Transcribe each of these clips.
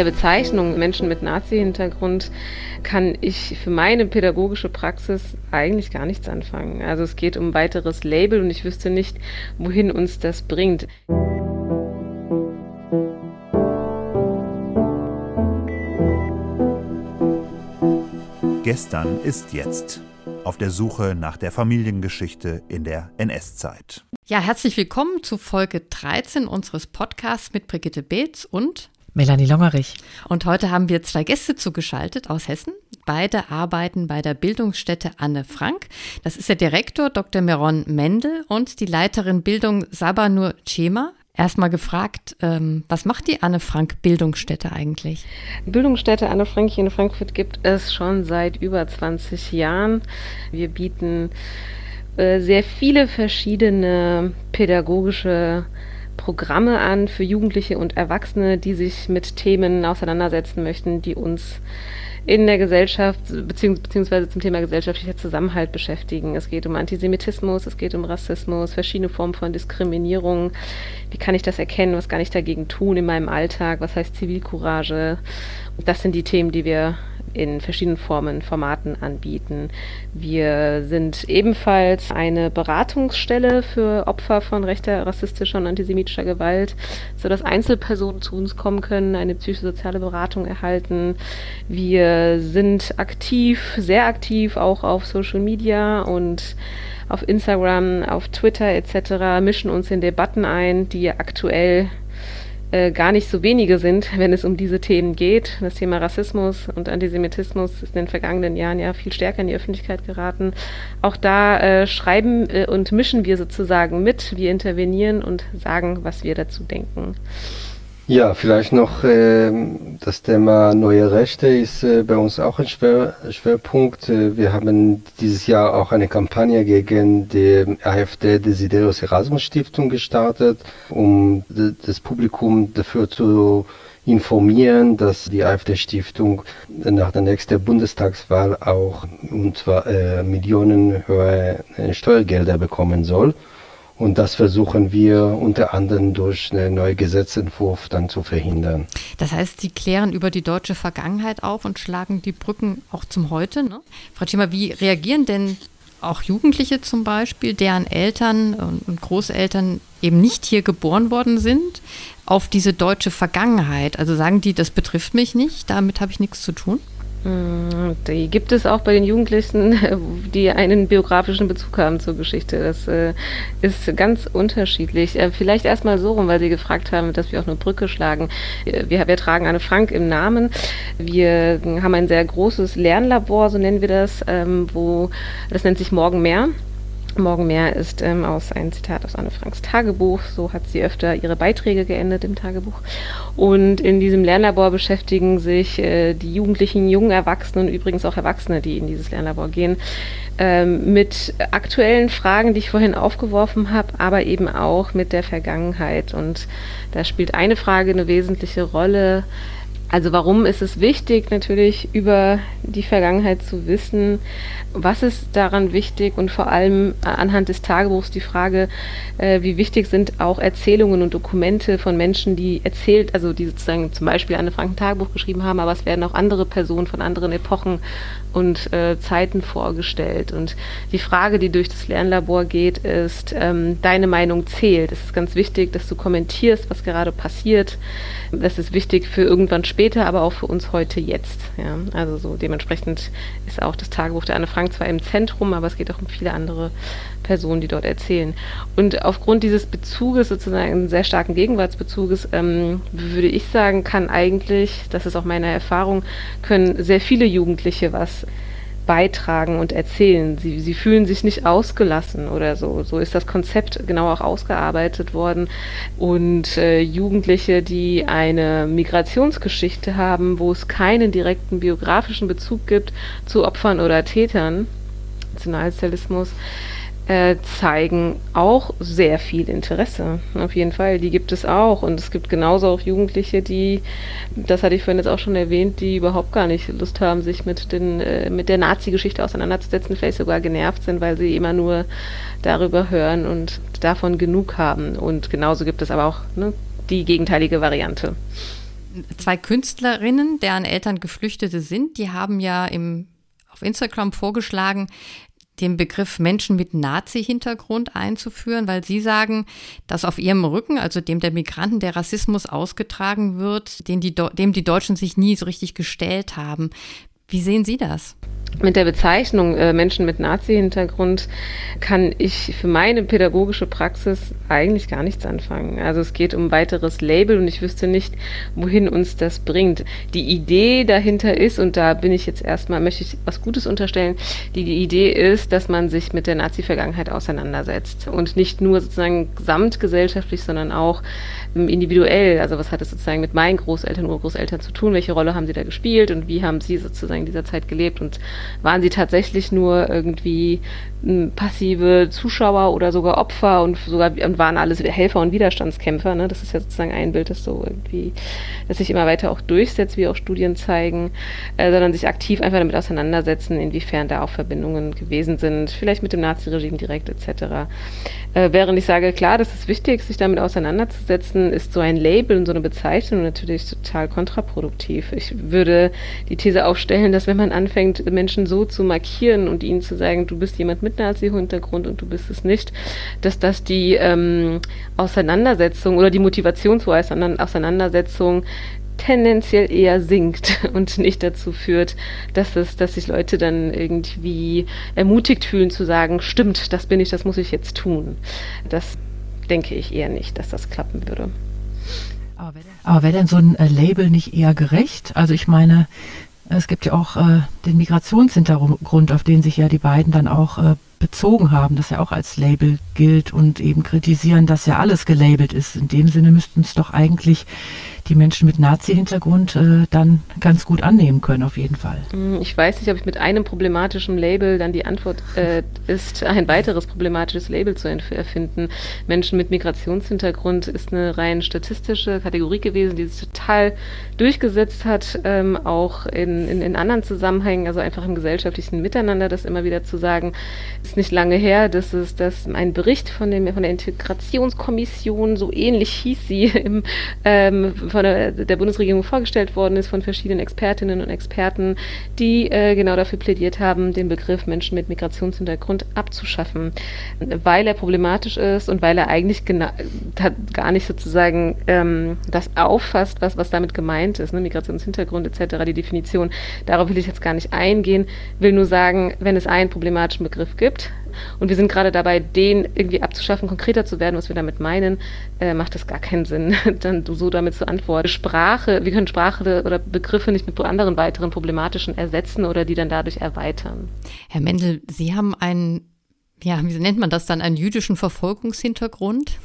der Bezeichnung Menschen mit Nazi-Hintergrund kann ich für meine pädagogische Praxis eigentlich gar nichts anfangen. Also es geht um weiteres Label und ich wüsste nicht, wohin uns das bringt. Gestern ist jetzt. Auf der Suche nach der Familiengeschichte in der NS-Zeit. Ja, herzlich willkommen zu Folge 13 unseres Podcasts mit Brigitte Beetz und Melanie Longerich. Und heute haben wir zwei Gäste zugeschaltet aus Hessen. Beide arbeiten bei der Bildungsstätte Anne Frank. Das ist der Direktor Dr. Meron Mendel und die Leiterin Bildung Sabanur Chema. Erstmal gefragt, ähm, was macht die Anne Frank Bildungsstätte eigentlich? Bildungsstätte Anne Frank hier in Frankfurt gibt es schon seit über 20 Jahren. Wir bieten äh, sehr viele verschiedene pädagogische Programme an für Jugendliche und Erwachsene, die sich mit Themen auseinandersetzen möchten, die uns in der Gesellschaft beziehungsweise zum Thema gesellschaftlicher Zusammenhalt beschäftigen. Es geht um Antisemitismus, es geht um Rassismus, verschiedene Formen von Diskriminierung. Wie kann ich das erkennen? Was kann ich dagegen tun in meinem Alltag? Was heißt Zivilcourage? Das sind die Themen, die wir in verschiedenen Formen, Formaten anbieten. Wir sind ebenfalls eine Beratungsstelle für Opfer von rechter, rassistischer und antisemitischer Gewalt, sodass Einzelpersonen zu uns kommen können, eine psychosoziale Beratung erhalten. Wir sind aktiv, sehr aktiv auch auf Social Media und auf Instagram, auf Twitter etc., mischen uns in Debatten ein, die aktuell äh, gar nicht so wenige sind, wenn es um diese Themen geht. Das Thema Rassismus und Antisemitismus ist in den vergangenen Jahren ja viel stärker in die Öffentlichkeit geraten. Auch da äh, schreiben äh, und mischen wir sozusagen mit, wir intervenieren und sagen, was wir dazu denken. Ja, vielleicht noch äh, das Thema neue Rechte ist äh, bei uns auch ein Schwer, Schwerpunkt. Äh, wir haben dieses Jahr auch eine Kampagne gegen die AfD Desiderius Erasmus Stiftung gestartet, um das Publikum dafür zu informieren, dass die AfD-Stiftung nach der nächsten Bundestagswahl auch und zwar äh, millionenhöhe äh, Steuergelder bekommen soll. Und das versuchen wir unter anderem durch einen neuen Gesetzentwurf dann zu verhindern. Das heißt, Sie klären über die deutsche Vergangenheit auf und schlagen die Brücken auch zum Heute. Ne? Frau Schimmer, wie reagieren denn auch Jugendliche zum Beispiel, deren Eltern und Großeltern eben nicht hier geboren worden sind, auf diese deutsche Vergangenheit? Also sagen die, das betrifft mich nicht, damit habe ich nichts zu tun? Hm, die gibt es auch bei den Jugendlichen, die einen biografischen Bezug haben zur Geschichte. Das äh, ist ganz unterschiedlich. Äh, vielleicht erstmal so rum, weil Sie gefragt haben, dass wir auch eine Brücke schlagen. Äh, wir, wir tragen Anne Frank im Namen. Wir haben ein sehr großes Lernlabor, so nennen wir das, ähm, wo das nennt sich Morgen mehr. Morgen mehr ist ähm, aus ein Zitat aus Anne Franks Tagebuch. So hat sie öfter ihre Beiträge geendet im Tagebuch. Und in diesem Lernlabor beschäftigen sich äh, die Jugendlichen, jungen Erwachsenen übrigens auch Erwachsene, die in dieses Lernlabor gehen, ähm, mit aktuellen Fragen, die ich vorhin aufgeworfen habe, aber eben auch mit der Vergangenheit. Und da spielt eine Frage eine wesentliche Rolle. Also warum ist es wichtig, natürlich über die Vergangenheit zu wissen? Was ist daran wichtig? Und vor allem anhand des Tagebuchs die Frage, äh, wie wichtig sind auch Erzählungen und Dokumente von Menschen, die erzählt, also die sozusagen zum Beispiel Anne Frank ein Tagebuch geschrieben haben, aber es werden auch andere Personen von anderen Epochen und äh, Zeiten vorgestellt. Und die Frage, die durch das Lernlabor geht, ist, ähm, deine Meinung zählt. Es ist ganz wichtig, dass du kommentierst, was gerade passiert. Das ist wichtig für irgendwann später, aber auch für uns heute jetzt. Ja. Also so dementsprechend ist auch das Tagebuch der Anne Frank zwar im Zentrum, aber es geht auch um viele andere Personen, die dort erzählen. Und aufgrund dieses Bezuges, sozusagen sehr starken Gegenwartsbezuges, ähm, würde ich sagen, kann eigentlich, das ist auch meine Erfahrung, können sehr viele Jugendliche was beitragen und erzählen. Sie, sie fühlen sich nicht ausgelassen oder so. So ist das Konzept genau auch ausgearbeitet worden. Und äh, Jugendliche, die eine Migrationsgeschichte haben, wo es keinen direkten biografischen Bezug gibt zu Opfern oder Tätern, Nationalsozialismus, äh, zeigen auch sehr viel Interesse. Auf jeden Fall, die gibt es auch. Und es gibt genauso auch Jugendliche, die, das hatte ich vorhin jetzt auch schon erwähnt, die überhaupt gar nicht Lust haben, sich mit, den, äh, mit der Nazi-Geschichte auseinanderzusetzen, vielleicht sogar genervt sind, weil sie immer nur darüber hören und davon genug haben. Und genauso gibt es aber auch ne, die gegenteilige Variante. zwei Künstlerinnen, deren Eltern Geflüchtete sind, die haben ja im, auf Instagram vorgeschlagen, den Begriff Menschen mit Nazi-Hintergrund einzuführen, weil sie sagen, dass auf ihrem Rücken, also dem der Migranten, der Rassismus ausgetragen wird, den die, dem die Deutschen sich nie so richtig gestellt haben. Wie sehen Sie das? Mit der Bezeichnung äh, Menschen mit Nazi-Hintergrund kann ich für meine pädagogische Praxis eigentlich gar nichts anfangen. Also es geht um weiteres Label und ich wüsste nicht, wohin uns das bringt. Die Idee dahinter ist, und da bin ich jetzt erstmal, möchte ich was Gutes unterstellen, die, die Idee ist, dass man sich mit der Nazi-Vergangenheit auseinandersetzt und nicht nur sozusagen gesamtgesellschaftlich, sondern auch individuell. Also was hat es sozusagen mit meinen Großeltern, Urgroßeltern zu tun? Welche Rolle haben sie da gespielt und wie haben sie sozusagen in dieser Zeit gelebt und waren sie tatsächlich nur irgendwie passive Zuschauer oder sogar Opfer und sogar und waren alles Helfer und Widerstandskämpfer. Ne? Das ist ja sozusagen ein Bild, das so irgendwie, das sich immer weiter auch durchsetzt, wie auch Studien zeigen, äh, sondern sich aktiv einfach damit auseinandersetzen, inwiefern da auch Verbindungen gewesen sind, vielleicht mit dem Naziregime direkt etc. Äh, während ich sage, klar, das ist wichtig, sich damit auseinanderzusetzen, ist so ein Label und so eine Bezeichnung natürlich total kontraproduktiv. Ich würde die These aufstellen, dass wenn man anfängt, Menschen so zu markieren und ihnen zu sagen, du bist jemand mit mit Nazi-Hintergrund und du bist es nicht, dass das die ähm, Auseinandersetzung oder die Motivation zur Auseinandersetzung tendenziell eher sinkt und nicht dazu führt, dass es, dass sich Leute dann irgendwie ermutigt fühlen zu sagen, stimmt, das bin ich, das muss ich jetzt tun. Das denke ich eher nicht, dass das klappen würde. Aber wäre denn so ein äh, Label nicht eher gerecht? Also ich meine, es gibt ja auch äh, den Migrationshintergrund, auf den sich ja die beiden dann auch äh, bezogen haben, das ja auch als Label gilt und eben kritisieren, dass ja alles gelabelt ist. In dem Sinne müssten es doch eigentlich die Menschen mit Nazi-Hintergrund äh, dann ganz gut annehmen können, auf jeden Fall. Hm, ich weiß nicht, ob ich mit einem problematischen Label dann die Antwort äh, ist, ein weiteres problematisches Label zu erfinden. Menschen mit Migrationshintergrund ist eine rein statistische Kategorie gewesen, die sich total durchgesetzt hat, ähm, auch in, in, in anderen Zusammenhängen, also einfach im gesellschaftlichen Miteinander, das immer wieder zu sagen, ist nicht lange her, dass es dass ein Bericht von, dem, von der Integrationskommission, so ähnlich hieß sie, im, ähm, von der, der, Bundesregierung vorgestellt worden ist von verschiedenen Expertinnen und Experten, die äh, genau dafür plädiert haben, den Begriff Menschen mit Migrationshintergrund abzuschaffen, weil er problematisch ist und weil er eigentlich gar nicht sozusagen ähm, das auffasst, was, was damit gemeint ist, ne? Migrationshintergrund etc., die Definition. Darauf will ich jetzt gar nicht eingehen, will nur sagen, wenn es einen problematischen Begriff gibt, und wir sind gerade dabei, den irgendwie abzuschaffen, konkreter zu werden, was wir damit meinen, äh, macht es gar keinen Sinn, dann so damit zu antworten. Sprache, wir können Sprache oder Begriffe nicht mit anderen weiteren problematischen ersetzen oder die dann dadurch erweitern. Herr Mendel, Sie haben einen, ja, wie nennt man das dann, einen jüdischen Verfolgungshintergrund?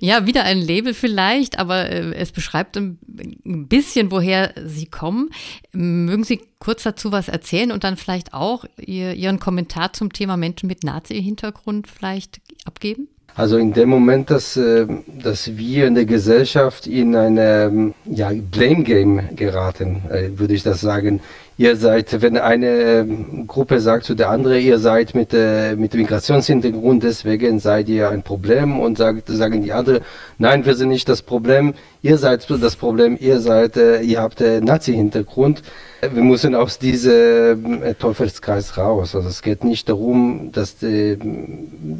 Ja, wieder ein Label vielleicht, aber äh, es beschreibt ein, bisschen, woher Sie kommen. Mögen Sie kurz dazu was erzählen und dann vielleicht auch Ihr, Ihren Kommentar zum Thema Menschen mit Nazi-Hintergrund vielleicht abgeben? Also in dem Moment, dass, äh, dass wir in der Gesellschaft in eine ja, Blame Game geraten, äh, würde ich das sagen, ihr seid, wenn eine ähm, Gruppe sagt zu der anderen, ihr seid mit, äh, mit Migrationshintergrund, deswegen seid ihr ein Problem und sagt, sagen die anderen, nein, wir sind nicht das Problem, ihr seid das Problem, ihr seid, ihr habt Nazi-Hintergrund. Wir müssen aus diesem äh, Teufelskreis raus. Also es geht nicht darum, dass die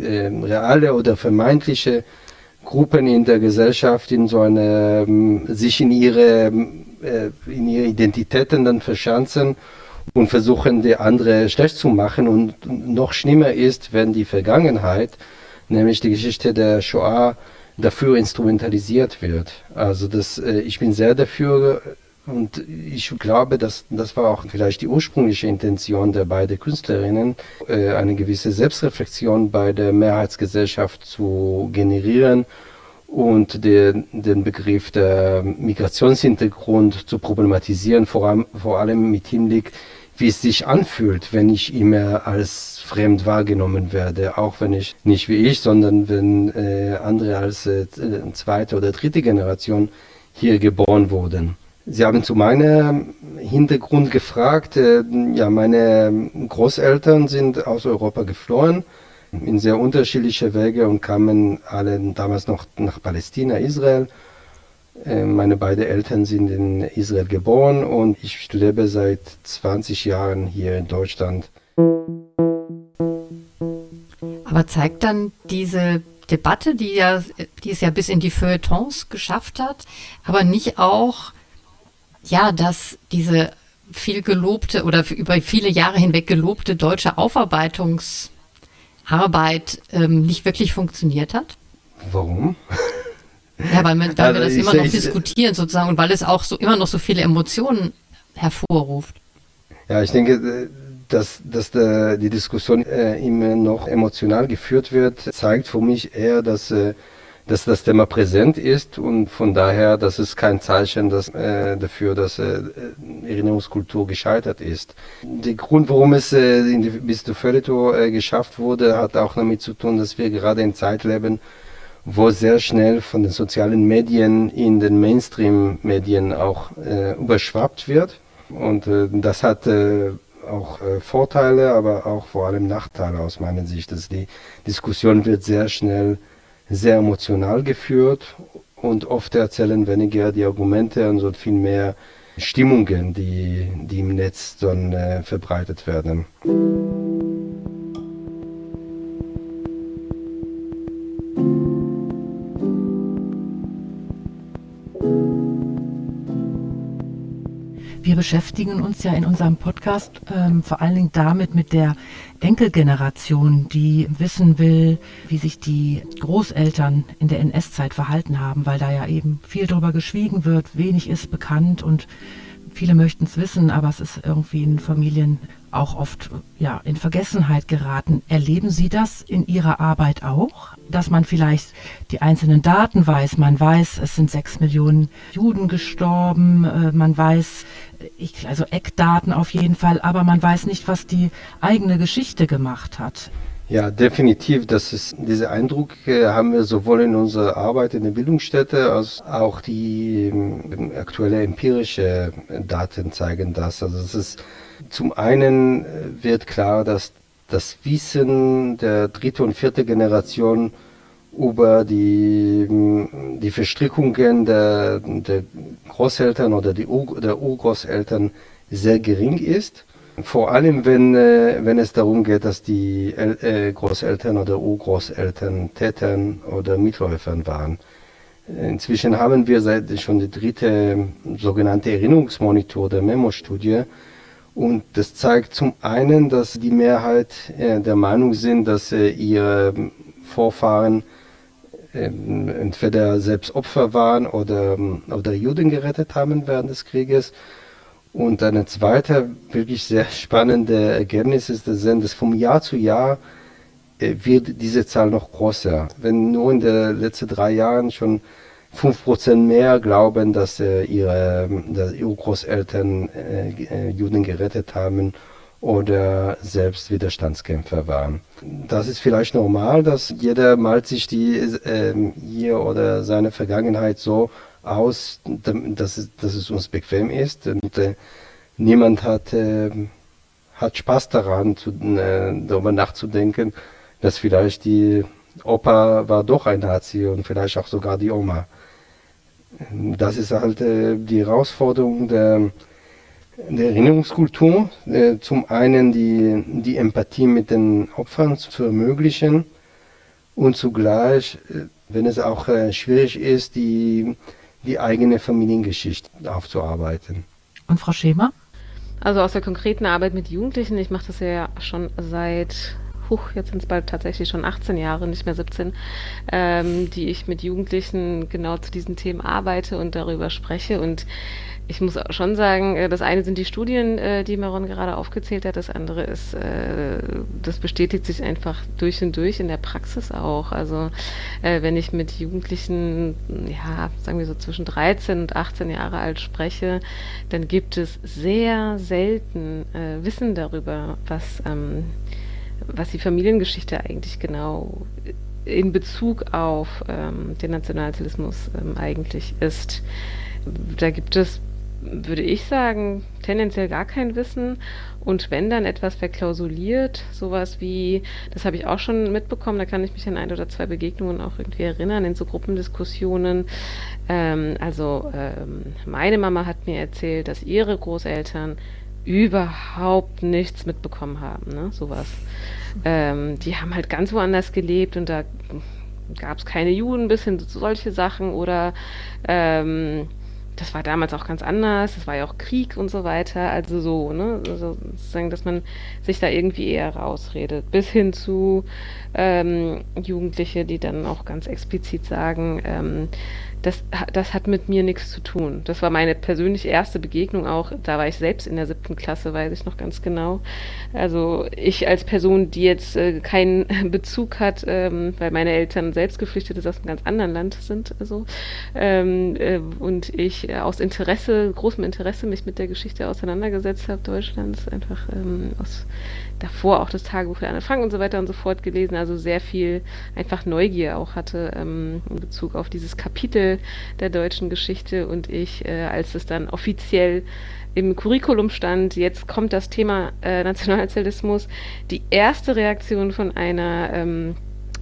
äh, reale oder vermeintliche Gruppen in der Gesellschaft in so eine, ähm, sich in ihre äh, in ihre Identitäten dann verschanzen und versuchen, die andere schlecht zu machen. Und noch schlimmer ist, wenn die Vergangenheit, nämlich die Geschichte der Shoah, dafür instrumentalisiert wird. Also das, äh, ich bin sehr dafür und ich glaube, dass das war auch vielleicht die ursprüngliche Intention der beiden Künstlerinnen, äh, eine gewisse Selbstreflexion bei der Mehrheitsgesellschaft zu generieren und den, den Begriff der Migrationshintergrund zu problematisieren, vor allem, vor allem mit Hinblick, wie es sich anfühlt, wenn ich immer als fremd wahrgenommen werde, auch wenn ich nicht wie ich, sondern wenn äh, andere als äh, zweite oder dritte Generation hier geboren wurden. Sie haben zu meinem Hintergrund gefragt. Äh, ja, meine Großeltern sind aus Europa geflohen in sehr unterschiedliche Wege und kamen alle damals noch nach Palästina, Israel. Äh, meine beiden Eltern sind in Israel geboren und ich lebe seit 20 Jahren hier in Deutschland. Aber zeigt dann diese Debatte, die, ja, die es ja bis in die Feuilletons geschafft hat, aber nicht auch, ja, dass diese viel gelobte oder über viele Jahre hinweg gelobte deutsche Aufarbeitungsarbeit ähm, nicht wirklich funktioniert hat? Warum? Ja, weil, wir, weil also wir das immer noch ich, diskutieren sozusagen und weil es auch so immer noch so viele Emotionen hervorruft. Ja, ich denke, dass, dass der, die Diskussion äh, immer noch emotional geführt wird, zeigt für mich eher, dass, äh, dass das Thema präsent ist und von daher, dass es kein Zeichen dass, äh, dafür, dass äh, Erinnerungskultur gescheitert ist. Der Grund, warum es äh, in die, bis zu Feuilleton äh, geschafft wurde, hat auch damit zu tun, dass wir gerade in Zeit leben, wo sehr schnell von den sozialen Medien in den Mainstream-Medien auch äh, überschwappt wird. Und äh, das hat äh, auch äh, Vorteile, aber auch vor allem Nachteile aus meiner Sicht. Also die Diskussion wird sehr schnell sehr emotional geführt und oft erzählen weniger die Argumente und so viel mehr Stimmungen, die, die im Netz dann äh, verbreitet werden. Beschäftigen uns ja in unserem Podcast ähm, vor allen Dingen damit mit der Enkelgeneration, die wissen will, wie sich die Großeltern in der NS-Zeit verhalten haben, weil da ja eben viel drüber geschwiegen wird, wenig ist bekannt und viele möchten es wissen, aber es ist irgendwie in Familien auch oft ja, in Vergessenheit geraten. Erleben Sie das in Ihrer Arbeit auch? Dass man vielleicht die einzelnen Daten weiß. Man weiß, es sind sechs Millionen Juden gestorben. Äh, man weiß, ich, also Eckdaten auf jeden Fall, aber man weiß nicht, was die eigene Geschichte gemacht hat. Ja, definitiv. Das ist, diese Eindruck äh, haben wir sowohl in unserer Arbeit in der Bildungsstätte als auch die äh, aktuelle empirische Daten zeigen das. Also es ist zum einen äh, wird klar, dass das Wissen der dritte und vierte Generation über die, die Verstrickungen der, der Großeltern oder die Ur, der Urgroßeltern sehr gering ist. Vor allem, wenn, äh, wenn es darum geht, dass die El äh, Großeltern oder Urgroßeltern Tätern oder Mitläufern waren. Inzwischen haben wir seit schon die dritte sogenannte Erinnerungsmonitor der Memo-Studie, und das zeigt zum einen, dass die Mehrheit äh, der Meinung sind, dass äh, ihre Vorfahren äh, entweder selbst Opfer waren oder, ähm, oder Juden gerettet haben während des Krieges. Und eine zweite, wirklich sehr spannende Ergebnis ist, dass vom Jahr zu Jahr äh, wird diese Zahl noch größer. Wenn nur in den letzten drei Jahren schon 5% mehr glauben, dass äh, ihre, dass ihre Großeltern äh, Juden gerettet haben oder selbst Widerstandskämpfer waren. Das ist vielleicht normal, dass jeder malt sich die äh, ihr oder seine Vergangenheit so aus, dass es, dass es uns bequem ist und äh, niemand hat, äh, hat Spaß daran, zu, äh, darüber nachzudenken, dass vielleicht die Opa war doch ein Nazi und vielleicht auch sogar die Oma. Das ist halt äh, die Herausforderung der, der Erinnerungskultur. Äh, zum einen die, die Empathie mit den Opfern zu ermöglichen und zugleich, äh, wenn es auch äh, schwierig ist, die, die eigene Familiengeschichte aufzuarbeiten. Und Frau Schema? Also aus der konkreten Arbeit mit Jugendlichen, ich mache das ja schon seit huch, jetzt sind es bald tatsächlich schon 18 Jahre, nicht mehr 17, ähm, die ich mit Jugendlichen genau zu diesen Themen arbeite und darüber spreche. Und ich muss schon sagen, äh, das eine sind die Studien, äh, die Maron gerade aufgezählt hat, das andere ist, äh, das bestätigt sich einfach durch und durch in der Praxis auch. Also wenn ich mit Jugendlichen, ja, sagen wir so zwischen 13 und 18 Jahre alt spreche, dann gibt es sehr selten Wissen darüber, was ähm, was die Familiengeschichte eigentlich genau in Bezug auf ähm, den Nationalsozialismus ähm, eigentlich ist. Da gibt es würde ich sagen, tendenziell gar kein Wissen. Und wenn dann etwas verklausuliert, sowas wie, das habe ich auch schon mitbekommen, da kann ich mich an ein oder zwei Begegnungen auch irgendwie erinnern, in so Gruppendiskussionen. Ähm, also ähm, meine Mama hat mir erzählt, dass ihre Großeltern überhaupt nichts mitbekommen haben, ne? Sowas. Ähm, die haben halt ganz woanders gelebt und da gab es keine Juden bis hin zu solche Sachen oder ähm, das war damals auch ganz anders, es war ja auch Krieg und so weiter, also so, ne, also sozusagen, dass man sich da irgendwie eher rausredet, bis hin zu ähm, Jugendliche, die dann auch ganz explizit sagen, ähm, das, das hat mit mir nichts zu tun. Das war meine persönlich erste Begegnung auch. Da war ich selbst in der siebten Klasse, weiß ich noch ganz genau. Also ich als Person, die jetzt äh, keinen Bezug hat, ähm, weil meine Eltern selbst geflüchtet ist aus einem ganz anderen Land sind, also ähm, äh, und ich äh, aus Interesse, großem Interesse mich mit der Geschichte auseinandergesetzt habe Deutschlands, einfach ähm, aus davor auch das Tagebuch für Anne Frank und so weiter und so fort gelesen, also sehr viel einfach Neugier auch hatte ähm, in Bezug auf dieses Kapitel der deutschen Geschichte. Und ich, äh, als es dann offiziell im Curriculum stand, jetzt kommt das Thema äh, Nationalsozialismus, die erste Reaktion von einer ähm,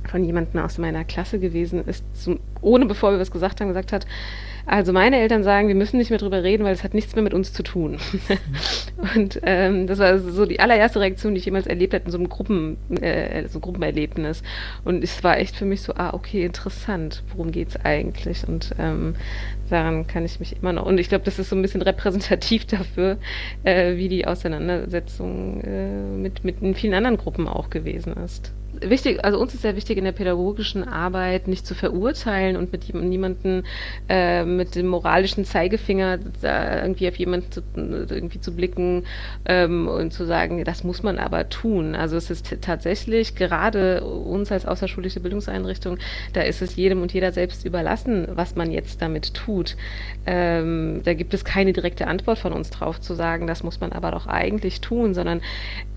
von jemandem aus meiner Klasse gewesen ist, zum, ohne bevor wir was gesagt haben, gesagt hat, also meine Eltern sagen, wir müssen nicht mehr drüber reden, weil es hat nichts mehr mit uns zu tun. und ähm, das war so die allererste Reaktion, die ich jemals erlebt habe in so einem Gruppen, äh, so Gruppenerlebnis. Und es war echt für mich so, ah, okay, interessant, worum geht es eigentlich? Und ähm, daran kann ich mich immer noch. Und ich glaube, das ist so ein bisschen repräsentativ dafür, äh, wie die Auseinandersetzung äh, mit, mit vielen anderen Gruppen auch gewesen ist wichtig, also uns ist sehr wichtig in der pädagogischen Arbeit nicht zu verurteilen und mit niemanden äh, mit dem moralischen Zeigefinger irgendwie auf jemanden zu, irgendwie zu blicken ähm, und zu sagen, das muss man aber tun. Also es ist tatsächlich gerade uns als außerschulische Bildungseinrichtung, da ist es jedem und jeder selbst überlassen, was man jetzt damit tut. Ähm, da gibt es keine direkte Antwort von uns drauf zu sagen, das muss man aber doch eigentlich tun, sondern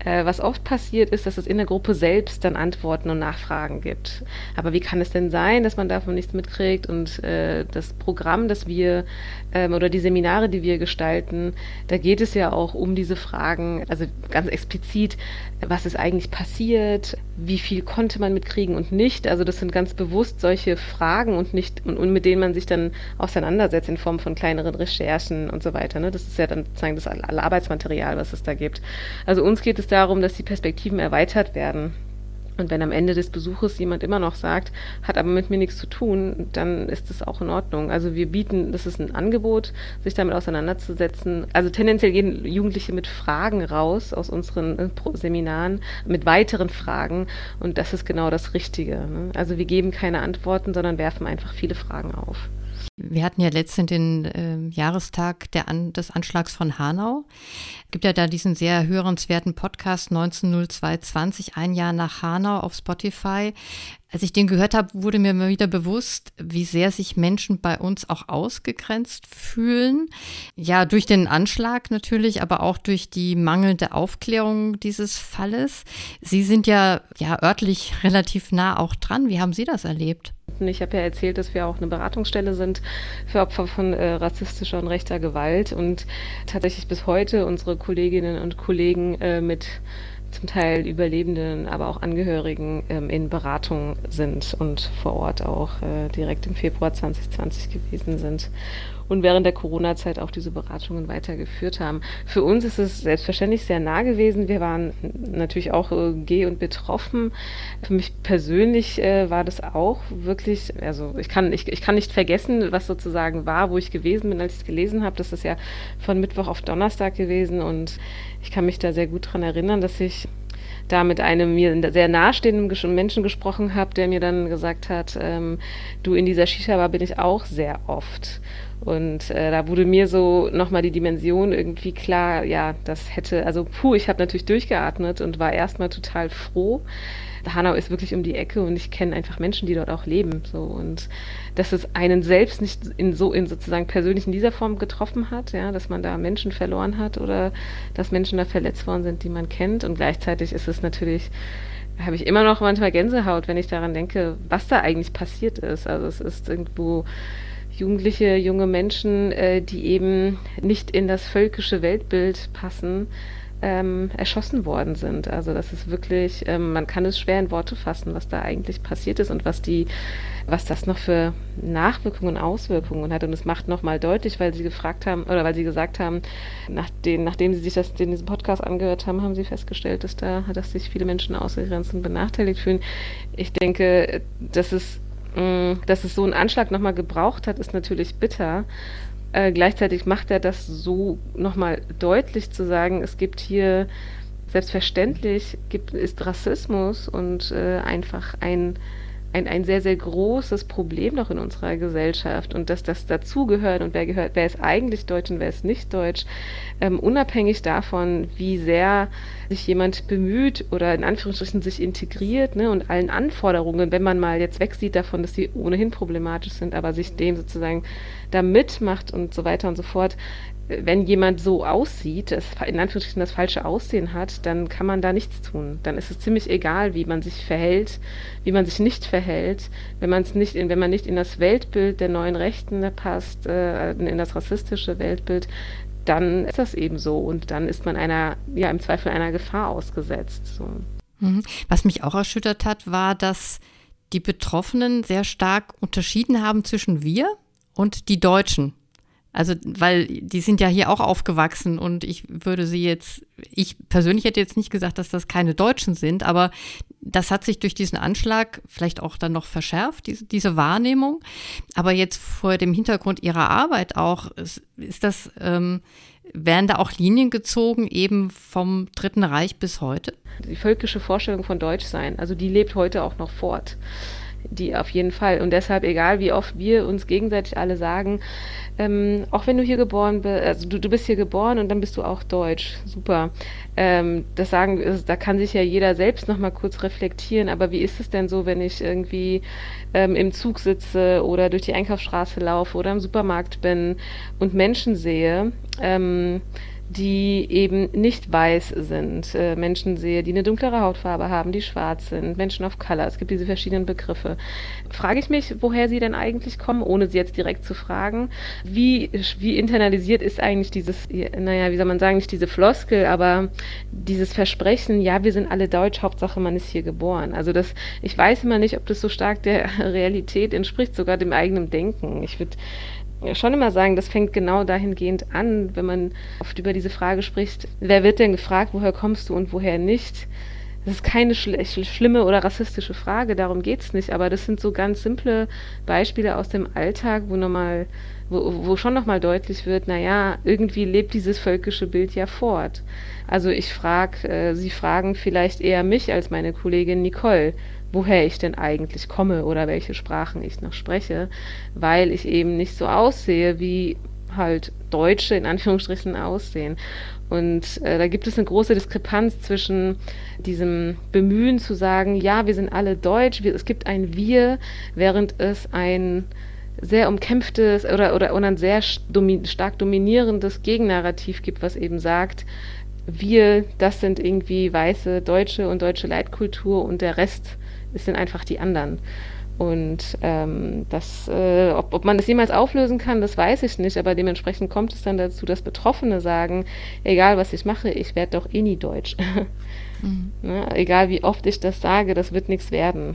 äh, was oft passiert ist, dass es in der Gruppe selbst dann Antworten und Nachfragen gibt. Aber wie kann es denn sein, dass man davon nichts mitkriegt? Und äh, das Programm, das wir ähm, oder die Seminare, die wir gestalten, da geht es ja auch um diese Fragen, also ganz explizit, was ist eigentlich passiert? Wie viel konnte man mitkriegen und nicht? Also das sind ganz bewusst solche Fragen und nicht und, und mit denen man sich dann auseinandersetzt in Form von kleineren Recherchen und so weiter. Ne? Das ist ja dann sozusagen das Arbeitsmaterial, was es da gibt. Also uns geht es darum, dass die Perspektiven erweitert werden. Und wenn am Ende des Besuches jemand immer noch sagt, hat aber mit mir nichts zu tun, dann ist das auch in Ordnung. Also wir bieten, das ist ein Angebot, sich damit auseinanderzusetzen. Also tendenziell gehen Jugendliche mit Fragen raus aus unseren äh, Seminaren, mit weiteren Fragen. Und das ist genau das Richtige. Ne? Also wir geben keine Antworten, sondern werfen einfach viele Fragen auf. Wir hatten ja letztens den äh, Jahrestag An des Anschlags von Hanau. Gibt ja da diesen sehr hörenswerten Podcast 190220, ein Jahr nach Hanau auf Spotify. Als ich den gehört habe, wurde mir mal wieder bewusst, wie sehr sich Menschen bei uns auch ausgegrenzt fühlen. Ja, durch den Anschlag natürlich, aber auch durch die mangelnde Aufklärung dieses Falles. Sie sind ja, ja örtlich relativ nah auch dran. Wie haben Sie das erlebt? Ich habe ja erzählt, dass wir auch eine Beratungsstelle sind für Opfer von äh, rassistischer und rechter Gewalt und tatsächlich bis heute unsere Kolleginnen und Kollegen äh, mit zum Teil Überlebenden, aber auch Angehörigen ähm, in Beratung sind und vor Ort auch äh, direkt im Februar 2020 gewesen sind und während der Corona-Zeit auch diese Beratungen weitergeführt haben. Für uns ist es selbstverständlich sehr nah gewesen. Wir waren natürlich auch äh, geh und betroffen. Für mich persönlich äh, war das auch wirklich, also ich kann, ich, ich kann nicht vergessen, was sozusagen war, wo ich gewesen bin, als ich es gelesen habe. Das ist ja von Mittwoch auf Donnerstag gewesen und ich kann mich da sehr gut dran erinnern, dass ich da mit einem mir sehr nahestehenden Menschen gesprochen habe, der mir dann gesagt hat, ähm, du in dieser Shisha-Bar bin ich auch sehr oft. Und äh, da wurde mir so nochmal die Dimension irgendwie klar, ja, das hätte, also puh, ich habe natürlich durchgeatmet und war erstmal total froh. Hanau ist wirklich um die Ecke und ich kenne einfach Menschen, die dort auch leben. So und dass es einen selbst nicht in so in sozusagen persönlich in dieser Form getroffen hat, ja, dass man da Menschen verloren hat oder dass Menschen da verletzt worden sind, die man kennt. Und gleichzeitig ist es natürlich habe ich immer noch manchmal Gänsehaut, wenn ich daran denke, was da eigentlich passiert ist. Also es ist irgendwo Jugendliche, junge Menschen, äh, die eben nicht in das völkische Weltbild passen, ähm, erschossen worden sind. Also das ist wirklich, ähm, man kann es schwer in Worte fassen, was da eigentlich passiert ist und was die, was das noch für Nachwirkungen Auswirkungen hat. Und es macht nochmal deutlich, weil sie gefragt haben, oder weil sie gesagt haben, nach den, nachdem sie sich das, den, diesen Podcast angehört haben, haben sie festgestellt, dass da, dass sich viele Menschen ausgegrenzt und benachteiligt fühlen. Ich denke, dass es mm, dass es so einen Anschlag nochmal gebraucht hat, ist natürlich bitter. Äh, gleichzeitig macht er das so nochmal deutlich zu sagen, es gibt hier selbstverständlich gibt, ist Rassismus und äh, einfach ein ein, ein sehr, sehr großes Problem noch in unserer Gesellschaft und dass das dazugehört und wer gehört, wer ist eigentlich deutsch und wer ist nicht deutsch, ähm, unabhängig davon, wie sehr sich jemand bemüht oder in Anführungsstrichen sich integriert ne, und allen Anforderungen, wenn man mal jetzt wegsieht davon, dass sie ohnehin problematisch sind, aber sich dem sozusagen da mitmacht und so weiter und so fort, wenn jemand so aussieht, das, in Anführungsstrichen das falsche Aussehen hat, dann kann man da nichts tun. Dann ist es ziemlich egal, wie man sich verhält, wie man sich nicht verhält. Wenn man es nicht, in, wenn man nicht in das Weltbild der neuen Rechten passt, äh, in das rassistische Weltbild, dann ist das eben so und dann ist man einer, ja im Zweifel einer Gefahr ausgesetzt. So. Mhm. Was mich auch erschüttert hat, war, dass die Betroffenen sehr stark unterschieden haben zwischen wir und die Deutschen. Also, weil die sind ja hier auch aufgewachsen und ich würde sie jetzt, ich persönlich hätte jetzt nicht gesagt, dass das keine Deutschen sind, aber das hat sich durch diesen Anschlag vielleicht auch dann noch verschärft, diese, diese Wahrnehmung. Aber jetzt vor dem Hintergrund ihrer Arbeit auch, ist, ist das, ähm, werden da auch Linien gezogen, eben vom Dritten Reich bis heute? Die völkische Vorstellung von Deutschsein, also die lebt heute auch noch fort die auf jeden Fall. Und deshalb, egal wie oft wir uns gegenseitig alle sagen, ähm, auch wenn du hier geboren bist, also du, du bist hier geboren und dann bist du auch deutsch, super. Ähm, das sagen, da kann sich ja jeder selbst nochmal kurz reflektieren, aber wie ist es denn so, wenn ich irgendwie ähm, im Zug sitze oder durch die Einkaufsstraße laufe oder im Supermarkt bin und Menschen sehe, ähm, die eben nicht weiß sind. Äh, Menschen sehe, die eine dunklere Hautfarbe haben, die schwarz sind, Menschen of Color. Es gibt diese verschiedenen Begriffe. Frage ich mich, woher sie denn eigentlich kommen, ohne sie jetzt direkt zu fragen. Wie, wie internalisiert ist eigentlich dieses, naja, wie soll man sagen, nicht diese Floskel, aber dieses Versprechen, ja, wir sind alle deutsch, Hauptsache man ist hier geboren. Also das, ich weiß immer nicht, ob das so stark der Realität entspricht, sogar dem eigenen Denken. Ich würde schon immer sagen, das fängt genau dahingehend an, wenn man oft über diese Frage spricht, wer wird denn gefragt, woher kommst du und woher nicht? Das ist keine schl schlimme oder rassistische Frage, darum geht es nicht, aber das sind so ganz simple Beispiele aus dem Alltag, wo nochmal, wo, wo schon nochmal deutlich wird, naja, irgendwie lebt dieses völkische Bild ja fort. Also ich frage, äh, Sie fragen vielleicht eher mich als meine Kollegin Nicole, woher ich denn eigentlich komme oder welche Sprachen ich noch spreche, weil ich eben nicht so aussehe, wie halt Deutsche in Anführungsstrichen aussehen. Und äh, da gibt es eine große Diskrepanz zwischen diesem Bemühen zu sagen, ja, wir sind alle deutsch, wir, es gibt ein Wir, während es ein sehr umkämpftes oder, oder, oder ein sehr domi stark dominierendes Gegennarrativ gibt, was eben sagt, wir, das sind irgendwie weiße Deutsche und deutsche Leitkultur und der Rest es sind einfach die anderen. Und ähm, das, äh, ob, ob man das jemals auflösen kann, das weiß ich nicht, aber dementsprechend kommt es dann dazu, dass Betroffene sagen, egal was ich mache, ich werde doch eh nie deutsch. Mhm. ne? Egal wie oft ich das sage, das wird nichts werden.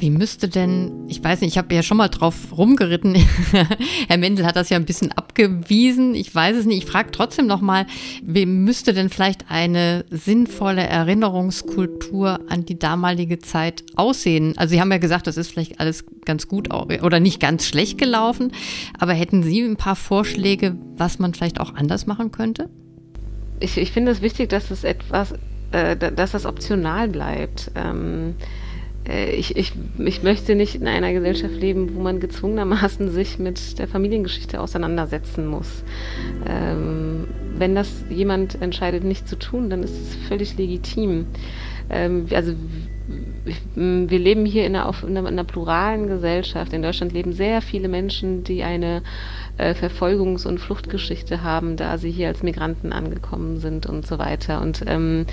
Wie müsste denn, ich weiß nicht, ich habe ja schon mal drauf rumgeritten. Herr Mendel hat das ja ein bisschen abgewiesen. Ich weiß es nicht. Ich frage trotzdem noch mal, wie müsste denn vielleicht eine sinnvolle Erinnerungskultur an die damalige Zeit aussehen? Also Sie haben ja gesagt, das ist vielleicht alles ganz gut oder nicht ganz schlecht gelaufen. Aber hätten Sie ein paar Vorschläge, was man vielleicht auch anders machen könnte? Ich, ich finde es wichtig, dass es etwas, äh, dass das optional bleibt. Ähm, äh, ich, ich, ich möchte nicht in einer Gesellschaft leben, wo man gezwungenermaßen sich mit der Familiengeschichte auseinandersetzen muss. Ähm, wenn das jemand entscheidet, nicht zu tun, dann ist es völlig legitim. Ähm, also wir leben hier in einer, in einer, pluralen Gesellschaft. In Deutschland leben sehr viele Menschen, die eine äh, Verfolgungs- und Fluchtgeschichte haben, da sie hier als Migranten angekommen sind und so weiter. Und ähm,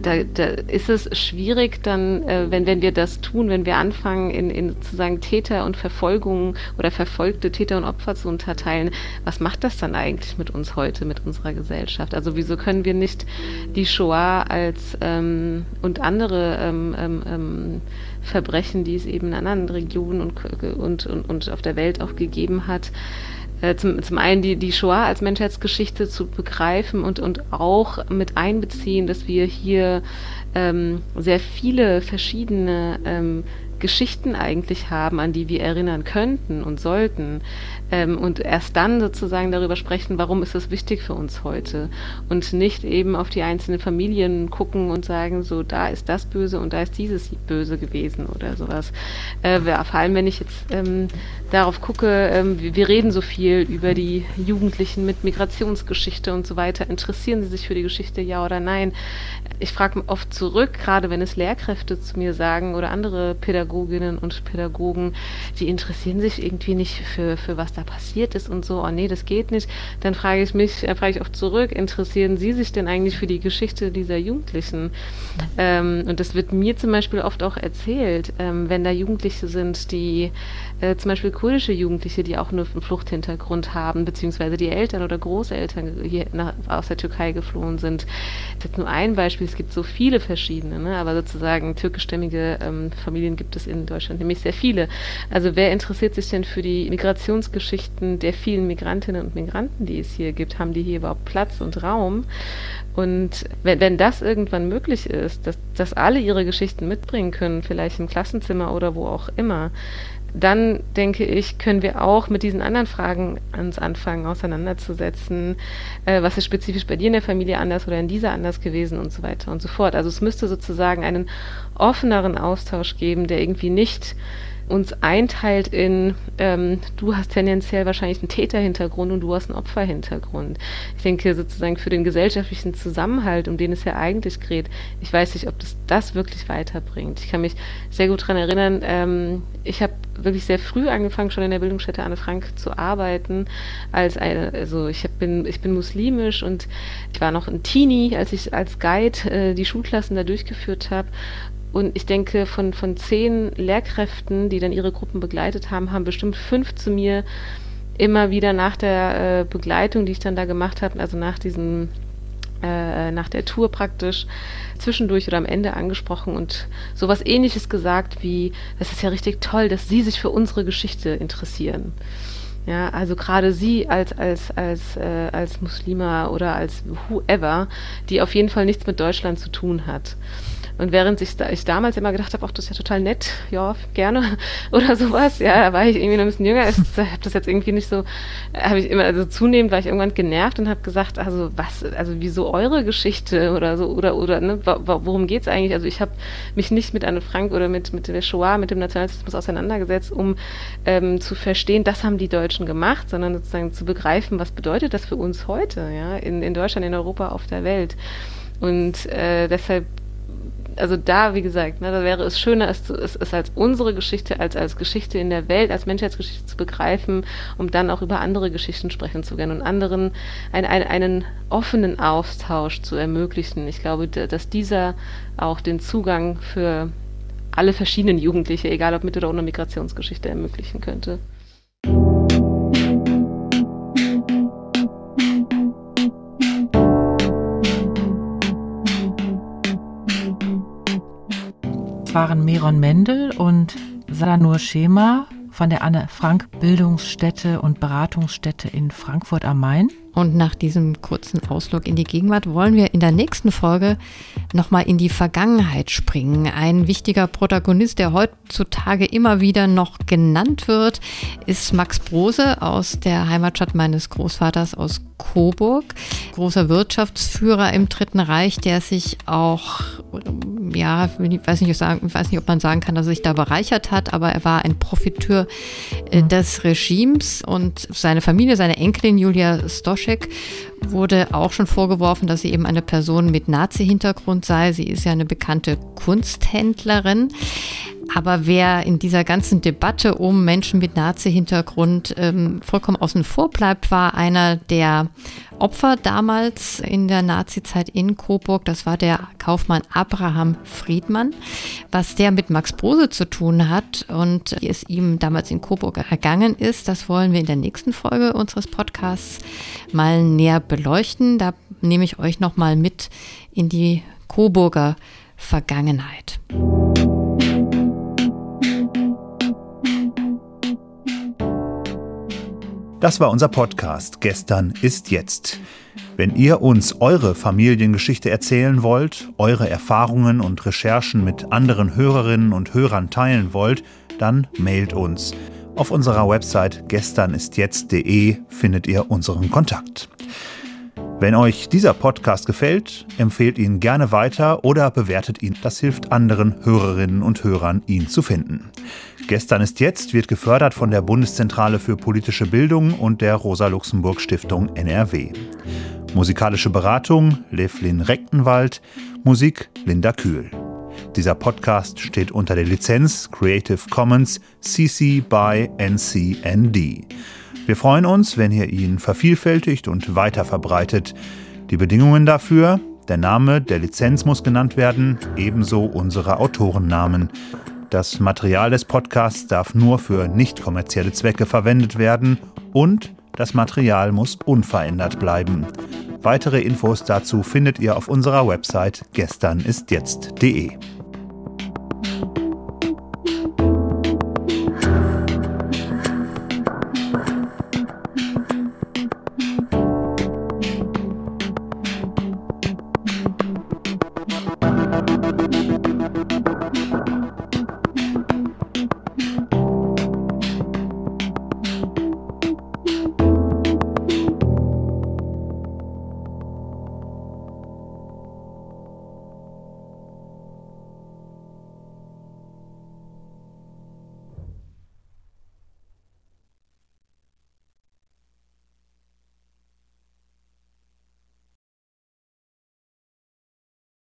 da, da ist es schwierig dann, äh, wenn, wenn wir das tun, wenn wir anfangen, in, in sozusagen Täter und Verfolgung oder verfolgte Täter und Opfer zu unterteilen, was macht das dann eigentlich mit uns heute, mit unserer Gesellschaft? Also wieso können wir nicht die Shoah als ähm, und andere ähm, ähm, ähm Verbrechen, die es eben in anderen Regionen und, und, und, und auf der Welt auch gegeben hat, zum, zum einen die, die Shoah als Menschheitsgeschichte zu begreifen und, und auch mit einbeziehen, dass wir hier ähm, sehr viele verschiedene ähm, Geschichten eigentlich haben, an die wir erinnern könnten und sollten. Ähm, und erst dann sozusagen darüber sprechen, warum ist es wichtig für uns heute. Und nicht eben auf die einzelnen Familien gucken und sagen, so da ist das böse und da ist dieses böse gewesen oder sowas. Äh, vor allem, wenn ich jetzt ähm, darauf gucke, ähm, wir, wir reden so viel über die Jugendlichen mit Migrationsgeschichte und so weiter. Interessieren sie sich für die Geschichte, ja oder nein? Ich frage oft zurück, gerade wenn es Lehrkräfte zu mir sagen oder andere Pädagoginnen und Pädagogen, die interessieren sich irgendwie nicht für, für was da passiert ist und so, oh nee, das geht nicht, dann frage ich mich, äh, frage ich oft zurück, interessieren Sie sich denn eigentlich für die Geschichte dieser Jugendlichen? Ähm, und das wird mir zum Beispiel oft auch erzählt, ähm, wenn da Jugendliche sind, die äh, zum Beispiel kurdische Jugendliche, die auch nur einen Fluchthintergrund haben, beziehungsweise die Eltern oder Großeltern hier nach, aus der Türkei geflohen sind. Das ist nur ein Beispiel, es gibt so viele verschiedene, ne? aber sozusagen türkischstämmige ähm, Familien gibt es in Deutschland nämlich sehr viele. Also wer interessiert sich denn für die Migrationsgeschichten der vielen Migrantinnen und Migranten, die es hier gibt? Haben die hier überhaupt Platz und Raum? Und wenn, wenn das irgendwann möglich ist, dass, dass alle ihre Geschichten mitbringen können, vielleicht im Klassenzimmer oder wo auch immer, dann denke ich, können wir auch mit diesen anderen Fragen ans Anfangen auseinanderzusetzen. Äh, was ist spezifisch bei dir in der Familie anders oder in dieser anders gewesen und so weiter und so fort. Also es müsste sozusagen einen offeneren Austausch geben, der irgendwie nicht uns einteilt in, ähm, du hast tendenziell wahrscheinlich einen Täterhintergrund und du hast einen Opferhintergrund. Ich denke sozusagen für den gesellschaftlichen Zusammenhalt, um den es ja eigentlich geht, ich weiß nicht, ob das das wirklich weiterbringt. Ich kann mich sehr gut daran erinnern, ähm, ich habe wirklich sehr früh angefangen, schon in der Bildungsstätte Anne Frank zu arbeiten, als eine, also ich hab, bin, ich bin muslimisch und ich war noch ein Teenie, als ich als Guide äh, die Schulklassen da durchgeführt habe und ich denke, von, von zehn Lehrkräften, die dann ihre Gruppen begleitet haben, haben bestimmt fünf zu mir immer wieder nach der äh, Begleitung, die ich dann da gemacht habe, also nach diesem äh, nach der Tour praktisch zwischendurch oder am Ende angesprochen und sowas ähnliches gesagt wie, das ist ja richtig toll, dass Sie sich für unsere Geschichte interessieren. Ja, also gerade sie als als als äh, als Muslima oder als whoever, die auf jeden Fall nichts mit Deutschland zu tun hat. Und während ich, ich damals immer gedacht habe, ach, das ist ja total nett, ja, gerne oder sowas, ja, da war ich irgendwie noch ein bisschen jünger, ich habe das jetzt irgendwie nicht so, habe ich immer, also zunehmend war ich irgendwann genervt und habe gesagt, also was, also wieso eure Geschichte oder so, oder, oder, ne, worum geht's eigentlich? Also ich habe mich nicht mit Anne Frank oder mit, mit der Shoah, mit dem Nationalsozialismus auseinandergesetzt, um ähm, zu verstehen, das haben die Deutschen gemacht, sondern sozusagen zu begreifen, was bedeutet das für uns heute, ja, in, in Deutschland, in Europa, auf der Welt. Und äh, deshalb also da, wie gesagt, ne, da wäre es schöner, es, es, es als unsere Geschichte, als als Geschichte in der Welt, als Menschheitsgeschichte zu begreifen, um dann auch über andere Geschichten sprechen zu können und anderen ein, ein, einen offenen Austausch zu ermöglichen. Ich glaube, dass dieser auch den Zugang für alle verschiedenen Jugendliche, egal ob mit oder ohne Migrationsgeschichte, ermöglichen könnte. Waren Meron Mendel und Salanur Schema von der Anne Frank Bildungsstätte und Beratungsstätte in Frankfurt am Main. Und nach diesem kurzen Ausflug in die Gegenwart wollen wir in der nächsten Folge nochmal in die Vergangenheit springen. Ein wichtiger Protagonist, der heutzutage immer wieder noch genannt wird, ist Max Brose aus der Heimatstadt meines Großvaters aus Coburg. Großer Wirtschaftsführer im Dritten Reich, der sich auch, ja, ich weiß nicht, ich weiß nicht, ob man sagen kann, dass er sich da bereichert hat, aber er war ein Profiteur äh, des Regimes und seine Familie, seine Enkelin Julia Stosch Laschek wurde auch schon vorgeworfen, dass sie eben eine Person mit Nazi-Hintergrund sei. Sie ist ja eine bekannte Kunsthändlerin. Aber wer in dieser ganzen Debatte um Menschen mit Nazi-Hintergrund ähm, vollkommen außen vor bleibt, war einer der Opfer damals in der Nazizeit in Coburg. Das war der Kaufmann Abraham Friedmann. Was der mit Max Brose zu tun hat und wie es ihm damals in Coburg ergangen ist, das wollen wir in der nächsten Folge unseres Podcasts mal näher beleuchten. Da nehme ich euch nochmal mit in die Coburger Vergangenheit. Das war unser Podcast Gestern ist jetzt. Wenn ihr uns eure Familiengeschichte erzählen wollt, eure Erfahrungen und Recherchen mit anderen Hörerinnen und Hörern teilen wollt, dann mailt uns. Auf unserer Website gesternistjetzt.de findet ihr unseren Kontakt. Wenn euch dieser Podcast gefällt, empfehlt ihn gerne weiter oder bewertet ihn. Das hilft anderen Hörerinnen und Hörern, ihn zu finden. Gestern ist jetzt wird gefördert von der Bundeszentrale für politische Bildung und der Rosa-Luxemburg-Stiftung NRW. Musikalische Beratung Levlin Rechtenwald, Musik Linda Kühl. Dieser Podcast steht unter der Lizenz Creative Commons CC by NCND. Wir freuen uns, wenn ihr ihn vervielfältigt und weiter verbreitet. Die Bedingungen dafür, der Name der Lizenz muss genannt werden, ebenso unsere Autorennamen. Das Material des Podcasts darf nur für nicht kommerzielle Zwecke verwendet werden und das Material muss unverändert bleiben. Weitere Infos dazu findet ihr auf unserer Website gesternistjetzt.de.